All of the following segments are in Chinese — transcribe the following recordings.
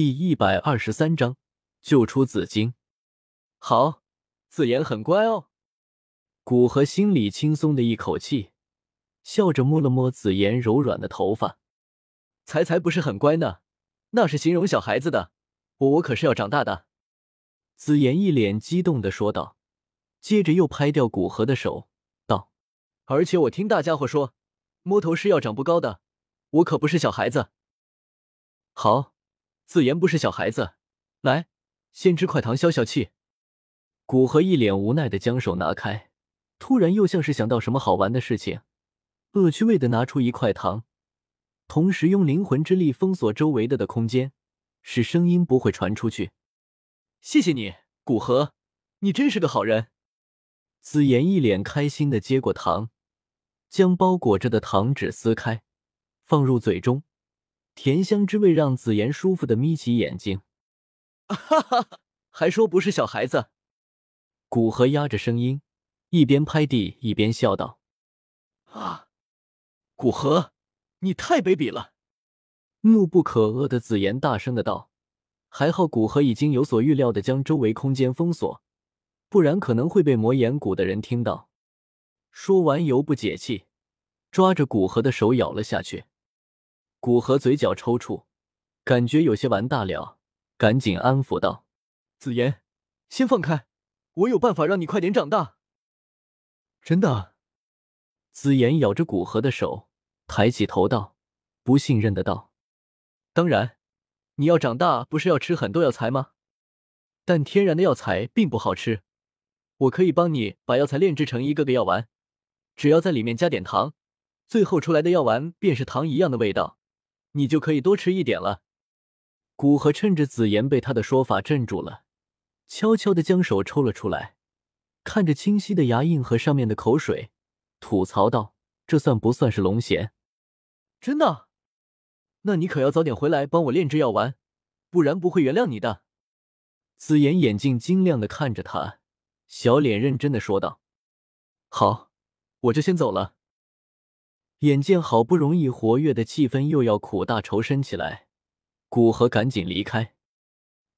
第一百二十三章救出紫金。好，紫妍很乖哦。古河心里轻松的一口气，笑着摸了摸紫妍柔软的头发，才才不是很乖呢，那是形容小孩子的。我我可是要长大的。紫妍一脸激动的说道，接着又拍掉古河的手，道：“而且我听大家伙说，摸头是要长不高的，我可不是小孩子。”好。紫妍不是小孩子，来，先吃块糖消消气。古河一脸无奈的将手拿开，突然又像是想到什么好玩的事情，恶趣味的拿出一块糖，同时用灵魂之力封锁周围的的空间，使声音不会传出去。谢谢你，古河，你真是个好人。紫妍一脸开心的接过糖，将包裹着的糖纸撕开，放入嘴中。甜香之味让紫妍舒服的眯起眼睛，哈哈，还说不是小孩子。古河压着声音，一边拍地一边笑道：“啊，古河，你太卑鄙了！”怒不可遏的紫妍大声的道：“还好古河已经有所预料的将周围空间封锁，不然可能会被魔眼谷的人听到。”说完，犹不解气，抓着古河的手咬了下去。古河嘴角抽搐，感觉有些完大了，赶紧安抚道：“紫妍，先放开，我有办法让你快点长大。”真的？紫妍咬着古河的手，抬起头道：“不信任的道，当然，你要长大不是要吃很多药材吗？但天然的药材并不好吃，我可以帮你把药材炼制成一个个药丸，只要在里面加点糖，最后出来的药丸便是糖一样的味道。”你就可以多吃一点了。古河趁着紫妍被他的说法镇住了，悄悄的将手抽了出来，看着清晰的牙印和上面的口水，吐槽道：“这算不算是龙涎？”真的？那你可要早点回来帮我炼制药丸，不然不会原谅你的。紫妍眼睛晶亮的看着他，小脸认真的说道：“好，我就先走了。”眼见好不容易活跃的气氛又要苦大仇深起来，古河赶紧离开，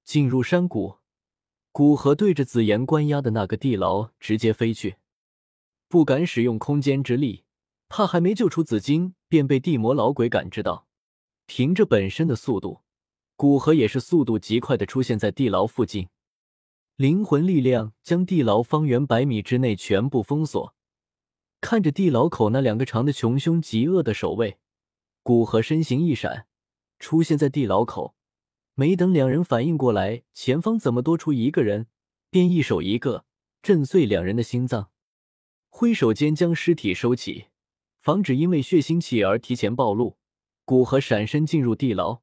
进入山谷。古河对着紫妍关押的那个地牢直接飞去，不敢使用空间之力，怕还没救出紫金便被地魔老鬼感知到。凭着本身的速度，古河也是速度极快的出现在地牢附近，灵魂力量将地牢方圆百米之内全部封锁。看着地牢口那两个长得穷凶极恶的守卫，古河身形一闪，出现在地牢口。没等两人反应过来，前方怎么多出一个人，便一手一个震碎两人的心脏，挥手间将尸体收起，防止因为血腥气而提前暴露。古河闪身进入地牢，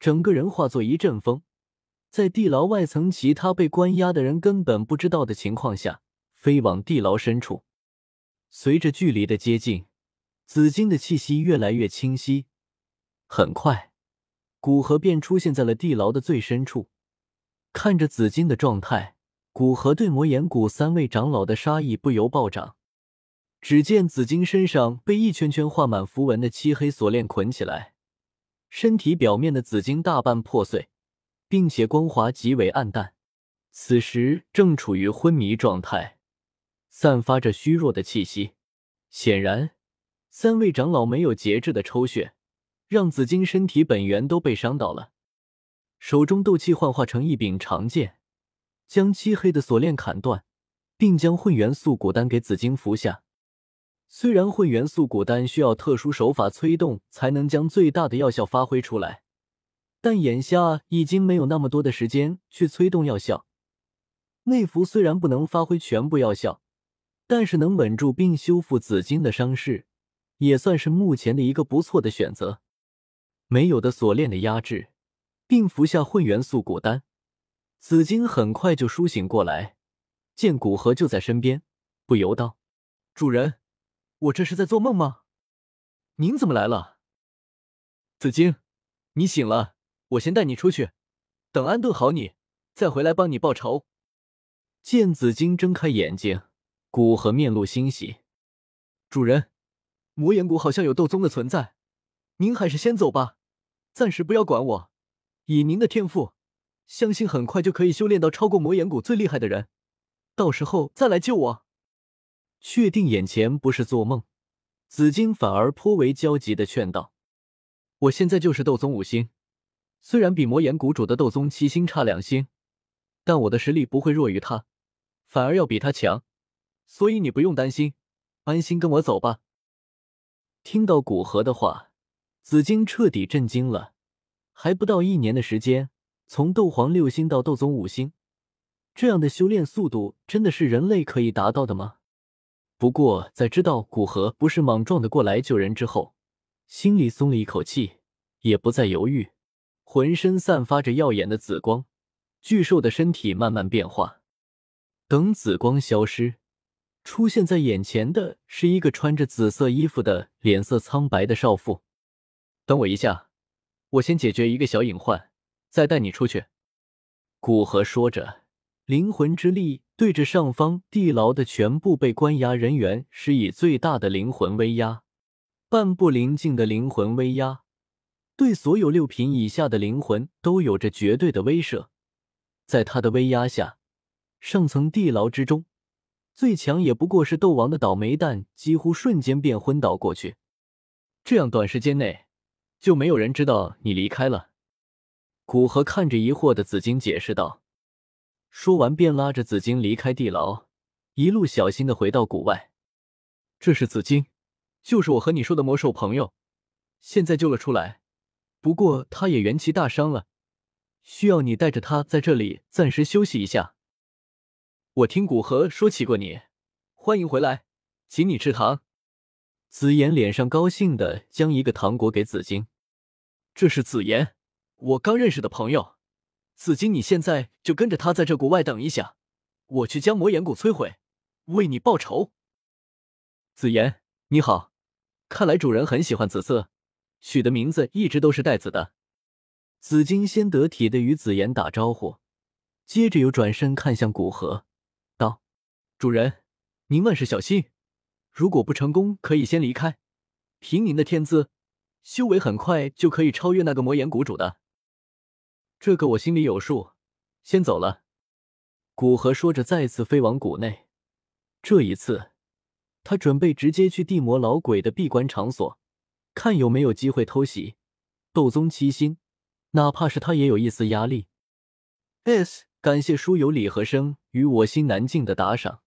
整个人化作一阵风，在地牢外层其他被关押的人根本不知道的情况下，飞往地牢深处。随着距离的接近，紫金的气息越来越清晰。很快，古河便出现在了地牢的最深处。看着紫金的状态，古河对魔岩谷三位长老的杀意不由暴涨。只见紫金身上被一圈圈画满符文的漆黑锁链捆起来，身体表面的紫金大半破碎，并且光华极为暗淡，此时正处于昏迷状态。散发着虚弱的气息，显然三位长老没有节制的抽血，让紫金身体本源都被伤到了。手中斗气幻化成一柄长剑，将漆黑的锁链砍断，并将混元素骨丹给紫金服下。虽然混元素骨丹需要特殊手法催动才能将最大的药效发挥出来，但眼下已经没有那么多的时间去催动药效。内服虽然不能发挥全部药效。但是能稳住并修复紫金的伤势，也算是目前的一个不错的选择。没有的锁链的压制，并服下混元素骨丹，紫金很快就苏醒过来。见古河就在身边，不由道：“主人，我这是在做梦吗？您怎么来了？”紫金，你醒了，我先带你出去，等安顿好你，再回来帮你报仇。见紫金睁开眼睛。古河面露欣喜，主人，魔岩谷好像有斗宗的存在，您还是先走吧，暂时不要管我，以您的天赋，相信很快就可以修炼到超过魔岩谷最厉害的人，到时候再来救我。确定眼前不是做梦，紫金反而颇为焦急的劝道：“我现在就是斗宗五星，虽然比魔岩谷主的斗宗七星差两星，但我的实力不会弱于他，反而要比他强，所以你不用担心，安心跟我走吧。”听到古河的话，紫金彻底震惊了。还不到一年的时间，从斗皇六星到斗宗五星，这样的修炼速度真的是人类可以达到的吗？不过在知道古河不是莽撞的过来救人之后，心里松了一口气，也不再犹豫，浑身散发着耀眼的紫光，巨兽的身体慢慢变化。等紫光消失，出现在眼前的是一个穿着紫色衣服的、脸色苍白的少妇。等我一下。我先解决一个小隐患，再带你出去。”古河说着，灵魂之力对着上方地牢的全部被关押人员施以最大的灵魂威压，半步灵境的灵魂威压，对所有六品以下的灵魂都有着绝对的威慑。在他的威压下，上层地牢之中，最强也不过是斗王的倒霉蛋，几乎瞬间便昏倒过去。这样短时间内。就没有人知道你离开了。古河看着疑惑的紫金解释道，说完便拉着紫金离开地牢，一路小心的回到谷外。这是紫金，就是我和你说的魔兽朋友，现在救了出来，不过他也元气大伤了，需要你带着他在这里暂时休息一下。我听古河说起过你，欢迎回来，请你吃糖。紫妍脸上高兴的将一个糖果给紫金。这是紫妍，我刚认识的朋友。紫金，你现在就跟着他在这谷外等一下，我去将魔岩谷摧毁，为你报仇。紫妍，你好，看来主人很喜欢紫色，取的名字一直都是带紫的。紫金先得体的与紫妍打招呼，接着又转身看向古河，：“主人，您万事小心，如果不成功，可以先离开。凭您的天资。”修为很快就可以超越那个魔岩谷主的，这个我心里有数。先走了。古河说着，再次飞往谷内。这一次，他准备直接去地魔老鬼的闭关场所，看有没有机会偷袭斗宗七星，哪怕是他也有一丝压力。S，感谢书友李和生与我心难静的打赏。